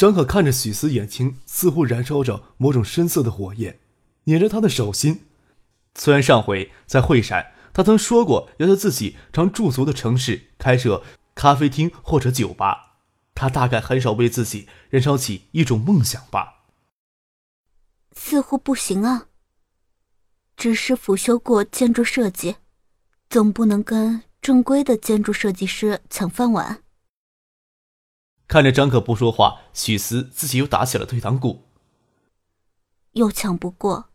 张可看着许思，眼睛似乎燃烧着某种深色的火焰，捻着他的手心。虽然上回在会上，他曾说过要在自己常驻足的城市开设咖啡厅或者酒吧，他大概很少为自己燃烧起一种梦想吧。似乎不行啊。只是辅修过建筑设计，总不能跟正规的建筑设计师抢饭碗。看着张可不说话，许思自己又打起了退堂鼓。又抢不过。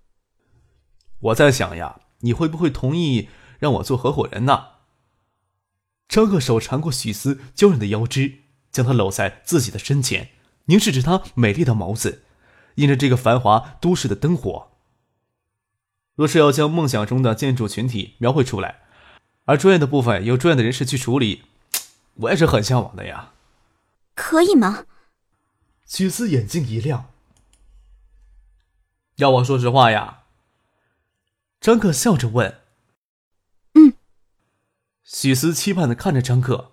我在想呀，你会不会同意让我做合伙人呢？张可手缠过许思娇软的腰肢，将她搂在自己的身前，凝视着她美丽的眸子，映着这个繁华都市的灯火。若是要将梦想中的建筑群体描绘出来，而专业的部分由专业的人士去处理，我也是很向往的呀。可以吗？许思眼睛一亮。要我说实话呀？张克笑着问。嗯。许思期盼的看着张克。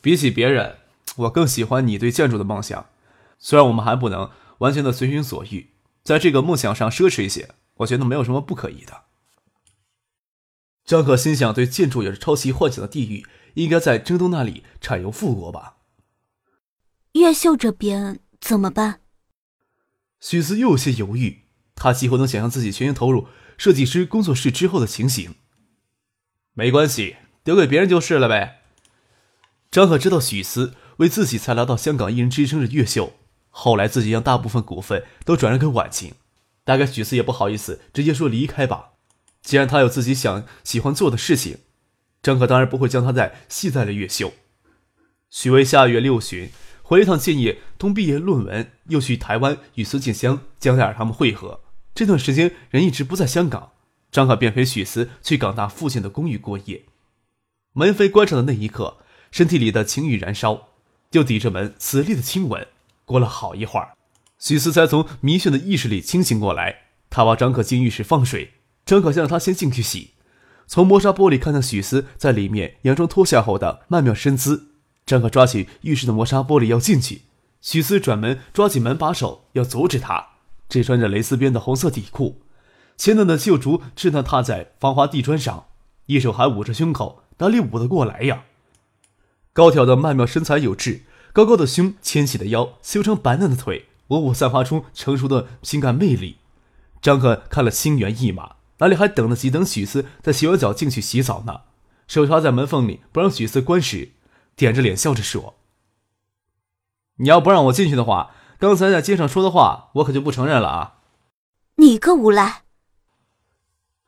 比起别人，我更喜欢你对建筑的梦想。虽然我们还不能完全的随心所欲，在这个梦想上奢侈一些，我觉得没有什么不可以的。张可心想，对建筑也是抄袭幻想的地狱，应该在征东那里产油复国吧。越秀这边怎么办？许思又有些犹豫，他几乎能想象自己全心投入设计师工作室之后的情形。没关系，丢给别人就是了呗。张可知道许思为自己才来到香港一人之称的越秀，后来自己将大部分股份都转让给婉晴，大概许思也不好意思直接说离开吧。既然他有自己想喜欢做的事情，张可当然不会将他再系在了越秀。许巍下月六旬。回一趟建业，通毕业论文，又去台湾与孙静香、江黛儿他们会合。这段时间人一直不在香港，张可便陪许思去港大附近的公寓过夜。门扉关上的那一刻，身体里的情欲燃烧，就抵着门死力的亲吻。过了好一会儿，许思才从迷眩的意识里清醒过来。他把张可进浴室放水，张可先让他先进去洗。从磨砂玻璃看到许思在里面佯装脱下后的曼妙身姿。张可抓起浴室的磨砂玻璃要进去，许思转门抓紧门把手要阻止他。这穿着蕾丝边的红色底裤，鲜嫩的秀足震荡踏在防滑地砖上，一手还捂着胸口，哪里捂得过来呀？高挑的曼妙身材有致，高高的胸，纤细的腰，修长白嫩的腿，稳稳散发出成熟的性感魅力。张可看了心猿意马，哪里还等得及等许思在洗完脚进去洗澡呢？手插在门缝里，不让许思关时。点着脸笑着说：“你要不让我进去的话，刚才在街上说的话，我可就不承认了啊！”你个无赖！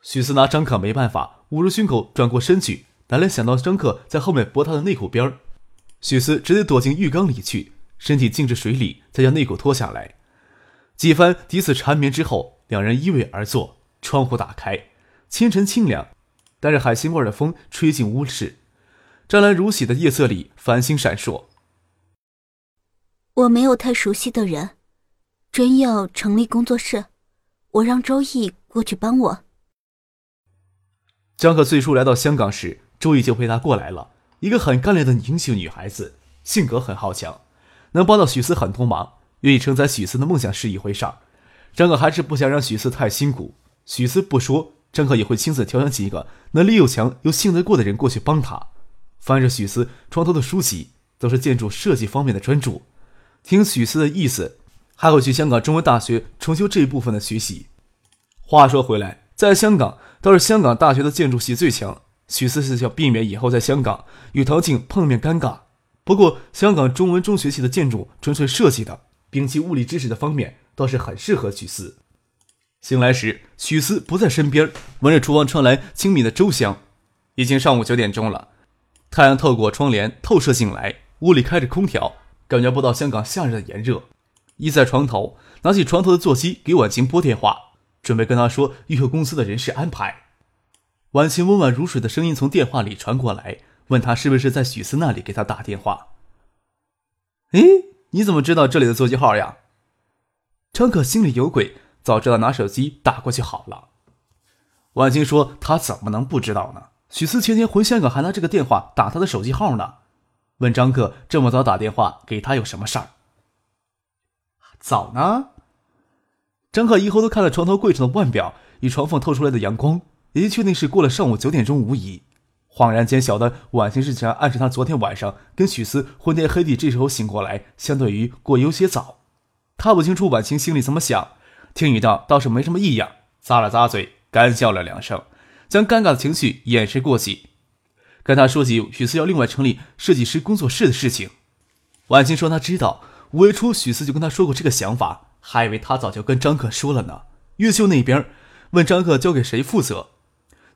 许思拿张可没办法，捂住胸口转过身去，哪来想到张可在后面拨他的内裤边儿，许思直接躲进浴缸里去，身体浸至水里，再将内裤脱下来。几番彼此缠绵之后，两人依偎而坐，窗户打开，清晨清凉，带着海腥味的风吹进屋室。湛蓝如洗的夜色里，繁星闪烁。我没有太熟悉的人，真要成立工作室，我让周易过去帮我。张可最初来到香港时，周易就陪他过来了。一个很干练的英秀女孩子，性格很好强，能帮到许思很多忙，愿意承载许思的梦想是一回事。张可还是不想让许思太辛苦。许思不说，张可也会亲自挑选几个能力又强又信得过的人过去帮他。翻着许思床头的书籍，都是建筑设计方面的专著。听许思的意思，还会去香港中文大学重修这一部分的学习。话说回来，在香港倒是香港大学的建筑系最强。许思是想避免以后在香港与唐静碰面尴尬。不过，香港中文中学系的建筑纯粹设计的，摒弃物理知识的方面，倒是很适合许思。醒来时，许思不在身边，闻着厨房传来清敏的粥香。已经上午九点钟了。太阳透过窗帘透射进来，屋里开着空调，感觉不到香港夏日的炎热。依在床头，拿起床头的座机给婉晴拨电话，准备跟她说玉秀公司的人事安排。婉晴温婉如水的声音从电话里传过来，问他是不是在许思那里给他打电话。哎，你怎么知道这里的座机号呀？张可心里有鬼，早知道拿手机打过去好了。婉晴说：“他怎么能不知道呢？许思前天回香港还拿这个电话打他的手机号呢。”问张克这么早打电话给他有什么事儿？早呢。张克一后头看了床头柜上的腕表与床缝透出来的阳光，已经确定是过了上午九点钟无疑。恍然间晓得婉晴是想暗示他昨天晚上跟许思昏天黑地，这时候醒过来，相对于过有些早。他不清楚婉晴心里怎么想，听雨道倒是没什么异样，咂了咂嘴。干笑了两声，将尴尬的情绪掩饰过去。跟他说起许思要另外成立设计师工作室的事情，婉清说他知道，五月初许思就跟他说过这个想法，还以为他早就跟张克说了呢。越秀那边问张克交给谁负责，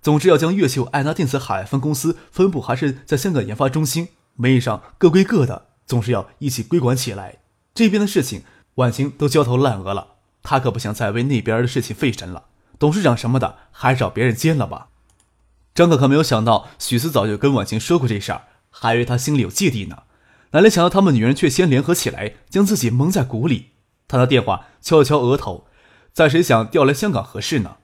总之要将越秀爱达电子海外分公司分部还是在香港研发中心，名义上各归各的，总是要一起归管起来。这边的事情，婉清都焦头烂额了，他可不想再为那边的事情费神了。董事长什么的，还是找别人接了吧。张可可没有想到许思早就跟婉晴说过这事儿，还以为他心里有芥蒂呢。哪里想到他们女人却先联合起来，将自己蒙在鼓里。他的电话敲了敲额头，在谁想调来香港合适呢？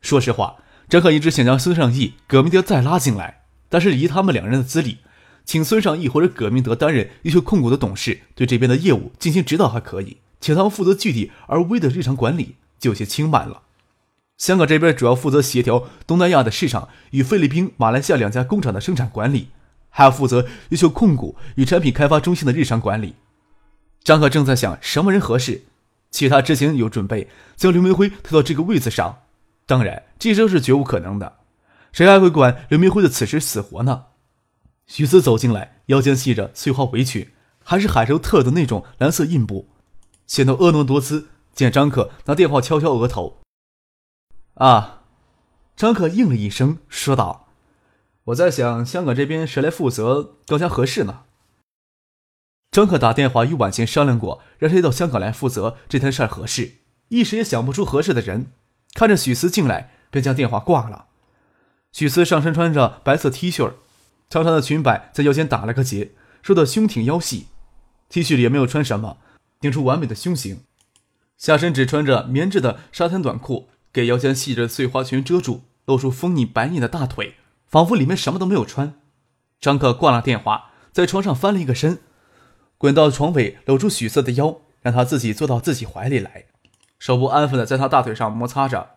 说实话，张可一直想将孙尚义、葛明德再拉进来，但是以他们两人的资历，请孙尚义或者葛明德担任优秀控股的董事，对这边的业务进行指导还可以，请他们负责具体而微的日常管理，就有些轻慢了。香港这边主要负责协调东南亚的市场与菲律宾、马来西亚两家工厂的生产管理，还要负责优秀控股与产品开发中心的日常管理。张可正在想什么人合适，其他之前有准备将刘明辉推到这个位子上，当然这都是绝无可能的。谁还会管刘明辉的此时死活呢？许思走进来，腰间系着碎花围裙，还是海州特的那种蓝色印布，显得婀娜多姿。见张可拿电话敲敲额头。啊，张可应了一声，说道：“我在想，香港这边谁来负责更加合适呢？”张可打电话与婉晴商量过，让谁到香港来负责这摊事儿合适，一时也想不出合适的人。看着许思进来，便将电话挂了。许思上身穿着白色 T 恤，长长的裙摆在腰间打了个结，瘦得胸挺腰细。T 恤里也没有穿什么，顶出完美的胸型。下身只穿着棉质的沙滩短裤。给腰间系着碎花裙遮住，露出丰腻白腻的大腿，仿佛里面什么都没有穿。张克挂了电话，在床上翻了一个身，滚到床尾，搂住许色的腰，让他自己坐到自己怀里来，手不安分的在他大腿上摩擦着，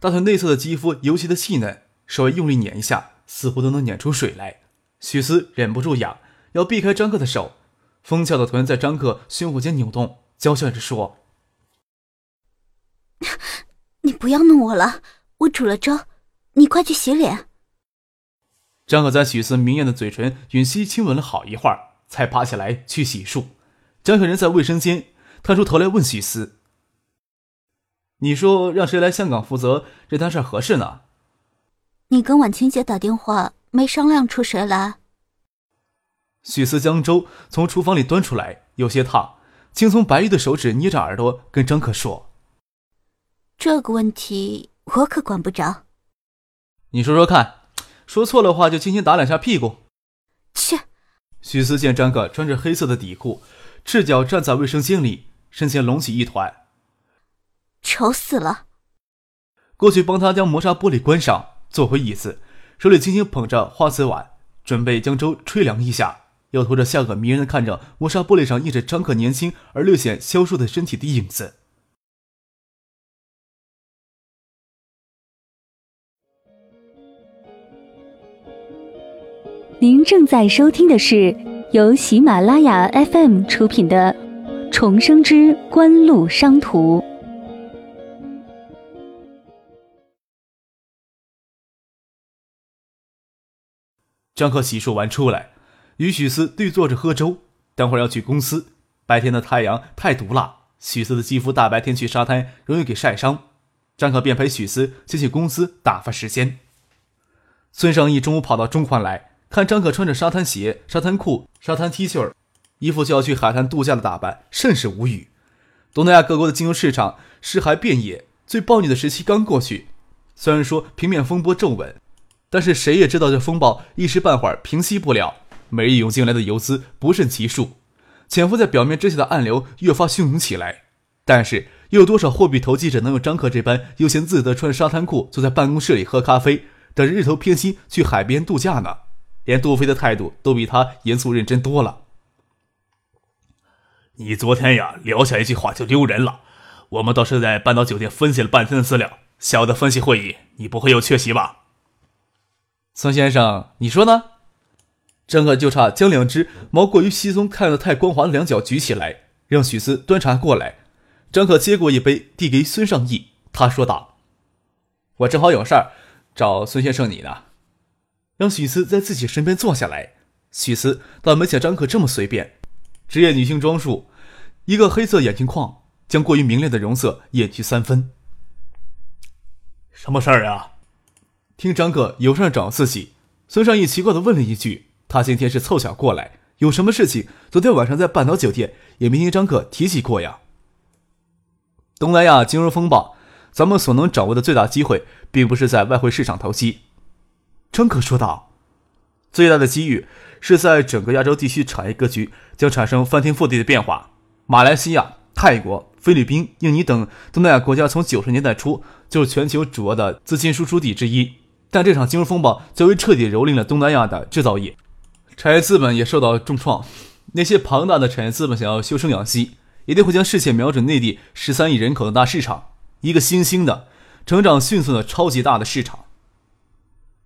大腿内侧的肌肤尤其的细嫩，稍微用力捻一下，似乎都能捻出水来。许思忍不住痒，要避开张克的手，丰翘的臀在张克胸脯间扭动，娇笑着说。你不要弄我了，我煮了粥，你快去洗脸。张可在许思明艳的嘴唇吮吸亲吻了好一会儿，才爬起来去洗漱。张小人在卫生间，探出头来问许思：“你说让谁来香港负责这摊事合适呢？”你跟婉清姐打电话没商量出谁来？许思将粥从厨房里端出来，有些烫，轻松白玉的手指捏着耳朵，跟张可说。这个问题我可管不着。你说说看，说错了话就轻轻打两下屁股。切！徐思见张可穿着黑色的底裤，赤脚站在卫生间里，身前隆起一团，丑死了。过去帮他将磨砂玻璃关上，坐回椅子，手里轻轻捧着花瓷碗，准备将粥吹凉一下，又拖着下颚迷人的看着磨砂玻璃上印着张可年轻而略显消瘦的身体的影子。您正在收听的是由喜马拉雅 FM 出品的《重生之官路商途》。张克洗漱完出来，与许思对坐着喝粥。等会儿要去公司，白天的太阳太毒辣，许思的肌肤大白天去沙滩容易给晒伤。张克便陪许思先去公司打发时间。孙尚义中午跑到中环来。看张可穿着沙滩鞋、沙滩裤、沙滩 T 恤，一副就要去海滩度假的打扮，甚是无语。东南亚各国的金融市场尸骸遍野，最暴虐的时期刚过去。虽然说平面风波骤稳，但是谁也知道这风暴一时半会儿平息不了。每日涌进来的游资不胜其数，潜伏在表面之下的暗流越发汹涌起来。但是，又有多少货币投机者能有张克这般悠闲自得，穿沙滩裤坐在办公室里喝咖啡，等着日头偏西去海边度假呢？连杜飞的态度都比他严肃认真多了。你昨天呀，撂下一句话就丢人了。我们倒是在半岛酒店分析了半天的资料，下午的分析会议你不会有缺席吧？孙先生，你说呢？张克就差将两只毛过于稀松、看得太光滑的两脚举起来，让许思端茶过来。张可接过一杯，递给孙尚义。他说道：“我正好有事儿，找孙先生你呢。”让许思在自己身边坐下来。许思倒没像张可这么随便，职业女性装束，一个黑色眼镜框将过于明亮的容色掩去三分。什么事儿啊？听张可有事找自己，孙尚义奇怪的问了一句：“他今天是凑巧过来，有什么事情？昨天晚上在半岛酒店也没听张可提起过呀。”东南亚金融风暴，咱们所能掌握的最大机会，并不是在外汇市场投机。张可说道：“最大的机遇是在整个亚洲地区产业格局将产生翻天覆地的变化。马来西亚、泰国、菲律宾、印尼等东南亚国家，从九十年代初就是全球主要的资金输出地之一。但这场金融风暴较为彻底蹂躏了东南亚的制造业，产业资本也受到重创。那些庞大的产业资本想要休生养息。”一定会将视线瞄准内地十三亿人口的大市场，一个新兴的、成长迅速的超级大的市场。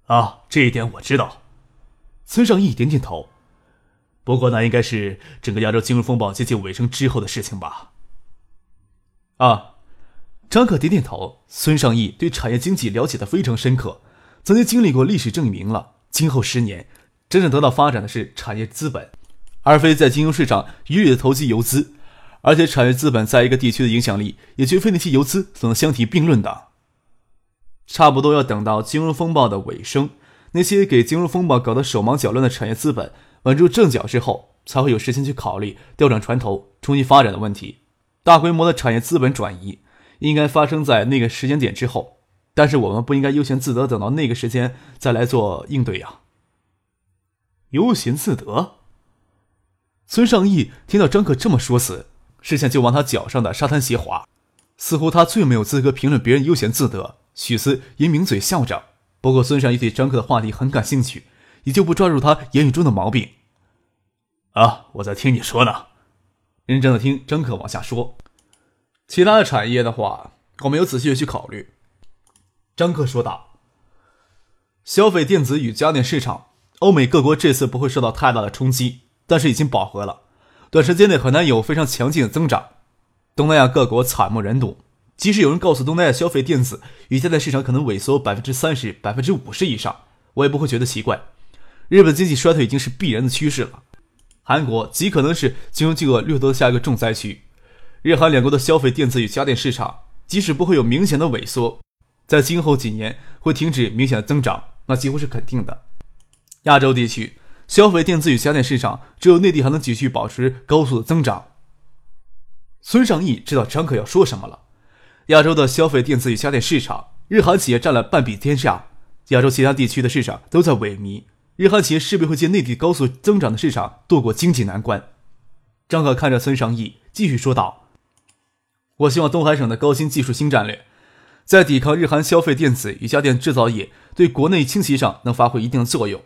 啊，这一点我知道。孙尚义点点头。不过那应该是整个亚洲金融风暴接近尾声之后的事情吧？啊，张可点点头。孙尚义对产业经济了解的非常深刻，曾经经历过历史，证明了今后十年真正得到发展的是产业资本，而非在金融市场一律的投机游资。而且，产业资本在一个地区的影响力也绝非那些游资所能相提并论的。差不多要等到金融风暴的尾声，那些给金融风暴搞得手忙脚乱的产业资本稳住阵脚之后，才会有时间去考虑调转船头、重新发展的问题。大规模的产业资本转移应该发生在那个时间点之后，但是我们不应该悠闲自得，等到那个时间再来做应对呀。悠闲自得。孙尚义听到张可这么说时。视线就往他脚上的沙滩鞋滑，似乎他最没有资格评论别人悠闲自得。许思也抿嘴笑着。不过孙尚义对张克的话题很感兴趣，也就不抓住他言语中的毛病。啊，我在听你说呢，认真的听张克往下说。其他的产业的话，我没有仔细的去考虑。张克说道：“消费电子与家电市场，欧美各国这次不会受到太大的冲击，但是已经饱和了。”短时间内很难有非常强劲的增长，东南亚各国惨不忍睹。即使有人告诉东南亚消费电子与家电市场可能萎缩百分之三十、百分之五十以上，我也不会觉得奇怪。日本经济衰退已经是必然的趋势了，韩国极可能是金融巨鳄掠夺的下一个重灾区。日韩两国的消费电子与家电市场，即使不会有明显的萎缩，在今后几年会停止明显的增长，那几乎是肯定的。亚洲地区。消费电子与家电市场，只有内地还能继续保持高速的增长。孙尚义知道张可要说什么了。亚洲的消费电子与家电市场，日韩企业占了半壁天下，亚洲其他地区的市场都在萎靡，日韩企业势必会借内地高速增长的市场渡过经济难关。张可看着孙尚义，继续说道：“我希望东海省的高新技术新战略，在抵抗日韩消费电子与家电制造业对国内侵袭上能发挥一定的作用。”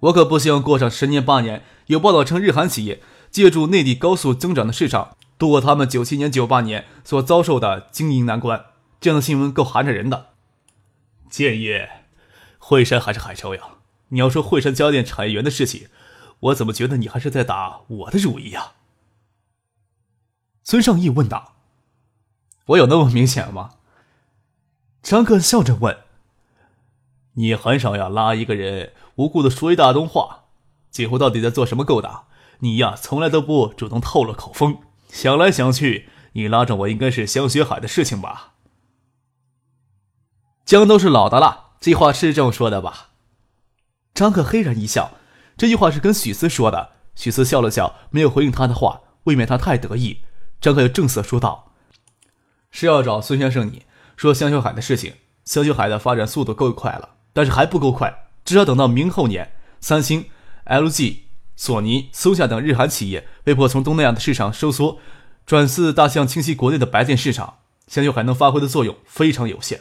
我可不希望过上十年八年，有报道称日韩企业借助内地高速增长的市场度过他们九七年、九八年所遭受的经营难关。这样的新闻够寒碜人的。建业，惠山还是海州呀？你要说惠山家电产业园的事情，我怎么觉得你还是在打我的主意呀？孙尚义问道。我有那么明显吗？张克笑着问。你很少要拉一个人无故的说一大通话，几乎到底在做什么勾当？你呀，从来都不主动透露口风。想来想去，你拉着我应该是香雪海的事情吧？姜都是老的了，这话是这么说的吧？张可嘿然一笑，这句话是跟许思说的。许思笑了笑，没有回应他的话，未免他太得意。张克又正色说道：“是要找孙先生你说香秀海的事情。香秀海的发展速度够快了，但是还不够快，至少等到明后年，三星、LG、索尼、松下等日韩企业被迫从东南亚的市场收缩，转四大项清晰国内的白电市场，香秀海能发挥的作用非常有限。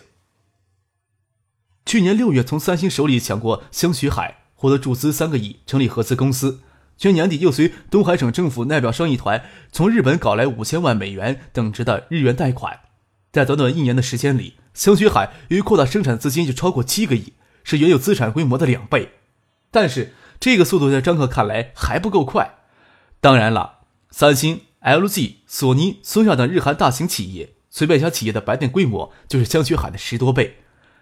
去年六月，从三星手里抢过香雪海，获得注资三个亿，成立合资公司。去年底，又随东海省政府代表商议团从日本搞来五千万美元等值的日元贷款。在短短一年的时间里，香雪海由于扩大生产资金就超过七个亿，是原有资产规模的两倍。但是这个速度在张克看来还不够快。当然了，三星、LG、索尼、松下等日韩大型企业，随便一家企业的白电规模就是香雪海的十多倍。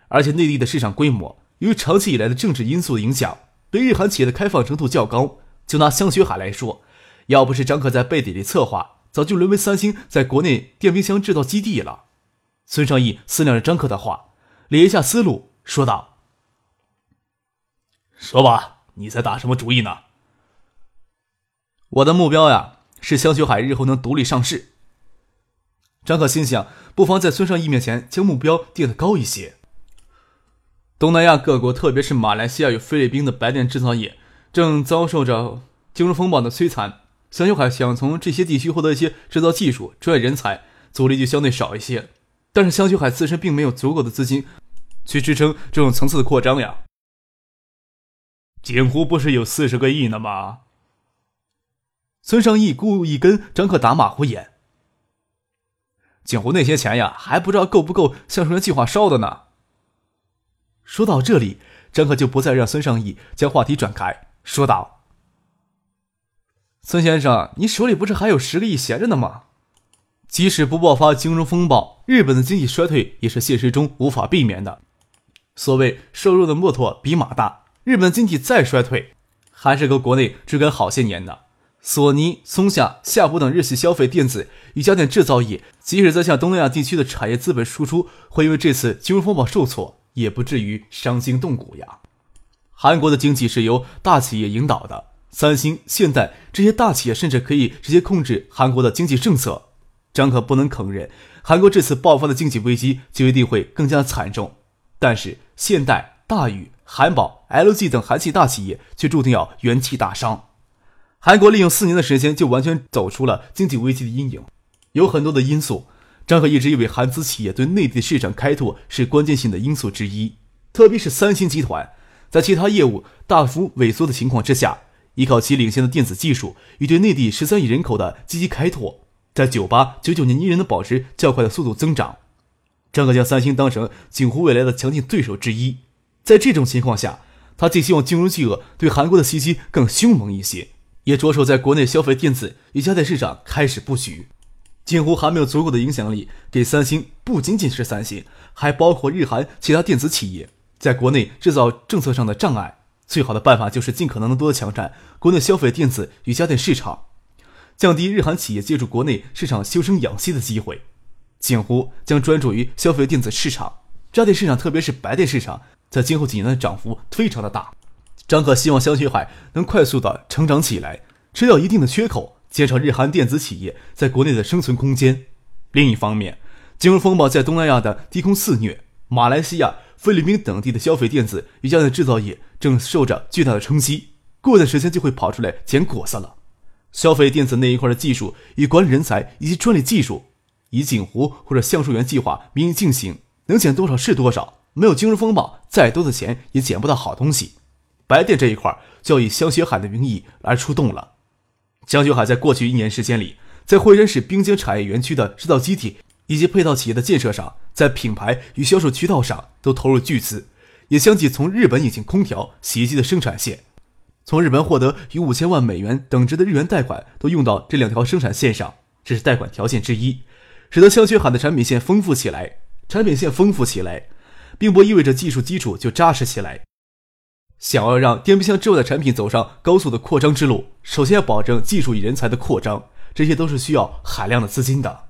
而且内地的市场规模，由于长期以来的政治因素的影响，对日韩企业的开放程度较高。就拿香雪海来说，要不是张可在背地里策划，早就沦为三星在国内电冰箱制造基地了。孙尚义思量着张克的话，理一下思路，说道：“说吧，你在打什么主意呢？”我的目标呀，是香雪海日后能独立上市。张可心想，不妨在孙尚义面前将目标定得高一些。东南亚各国，特别是马来西亚与菲律宾的白电制造业，正遭受着金融风暴的摧残。香秀海想从这些地区获得一些制造技术、专业人才，阻力就相对少一些。但是香秀海自身并没有足够的资金去支撑这种层次的扩张呀。锦湖不是有四十个亿呢吗？孙尚义故意跟张克打马虎眼。锦湖那些钱呀，还不知道够不够橡树园计划烧的呢。说到这里，张克就不再让孙尚义将话题转开，说道：“孙先生，你手里不是还有十个亿闲着呢吗？即使不爆发金融风暴，日本的经济衰退也是现实中无法避免的。所谓瘦肉的骆驼比马大，日本经济再衰退，还是和国内追赶好些年的。索尼、松下、夏普等日系消费电子与家电制造业，即使在向东南亚地区的产业资本输出会因为这次金融风暴受挫。”也不至于伤筋动骨呀。韩国的经济是由大企业引导的，三星、现代这些大企业甚至可以直接控制韩国的经济政策。张可不能承认，韩国这次爆发的经济危机就一定会更加惨重。但是现代、大宇、韩宝、LG 等韩系大企业却注定要元气大伤。韩国利用四年的时间就完全走出了经济危机的阴影，有很多的因素。张可一直以为韩资企业对内地市场开拓是关键性的因素之一，特别是三星集团，在其他业务大幅萎缩的情况之下，依靠其领先的电子技术与对内地十三亿人口的积极开拓，在九八九九年依然能保持较快的速度增长。张可将三星当成锦湖未来的强劲对手之一，在这种情况下，他既希望金融巨鳄对韩国的袭击更凶猛一些，也着手在国内消费电子与家电市场开始布局。锦湖还没有足够的影响力给三星，不仅仅是三星，还包括日韩其他电子企业，在国内制造政策上的障碍。最好的办法就是尽可能的多抢占国内消费电子与家电市场，降低日韩企业借助国内市场休生养息的机会。锦湖将专注于消费电子市场，家电市场，特别是白电市场，在今后几年的涨幅非常的大。张可希望香雪海能快速的成长起来，吃掉一定的缺口。减少日韩电子企业在国内的生存空间。另一方面，金融风暴在东南亚的低空肆虐，马来西亚、菲律宾等地的消费电子与家电制造业正受着巨大的冲击，过段时间就会跑出来捡果子了。消费电子那一块的技术与管理人才以及专利技术，以锦湖或者橡树园计划名义进行，能捡多少是多少。没有金融风暴，再多的钱也捡不到好东西。白电这一块就要以香雪海的名义来出动了。江雪海在过去一年时间里，在惠山市滨江产业园区的制造机体以及配套企业的建设上，在品牌与销售渠道上都投入巨资，也相继从日本引进空调、洗衣机的生产线，从日本获得逾五千万美元等值的日元贷款，都用到这两条生产线上，这是贷款条件之一，使得香雪海的产品线丰富起来。产品线丰富起来，并不意味着技术基础就扎实起来。想要让电冰箱之外的产品走上高速的扩张之路，首先要保证技术与人才的扩张，这些都是需要海量的资金的。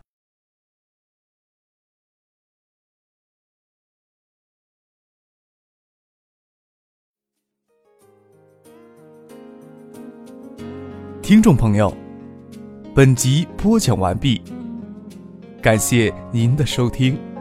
听众朋友，本集播讲完毕，感谢您的收听。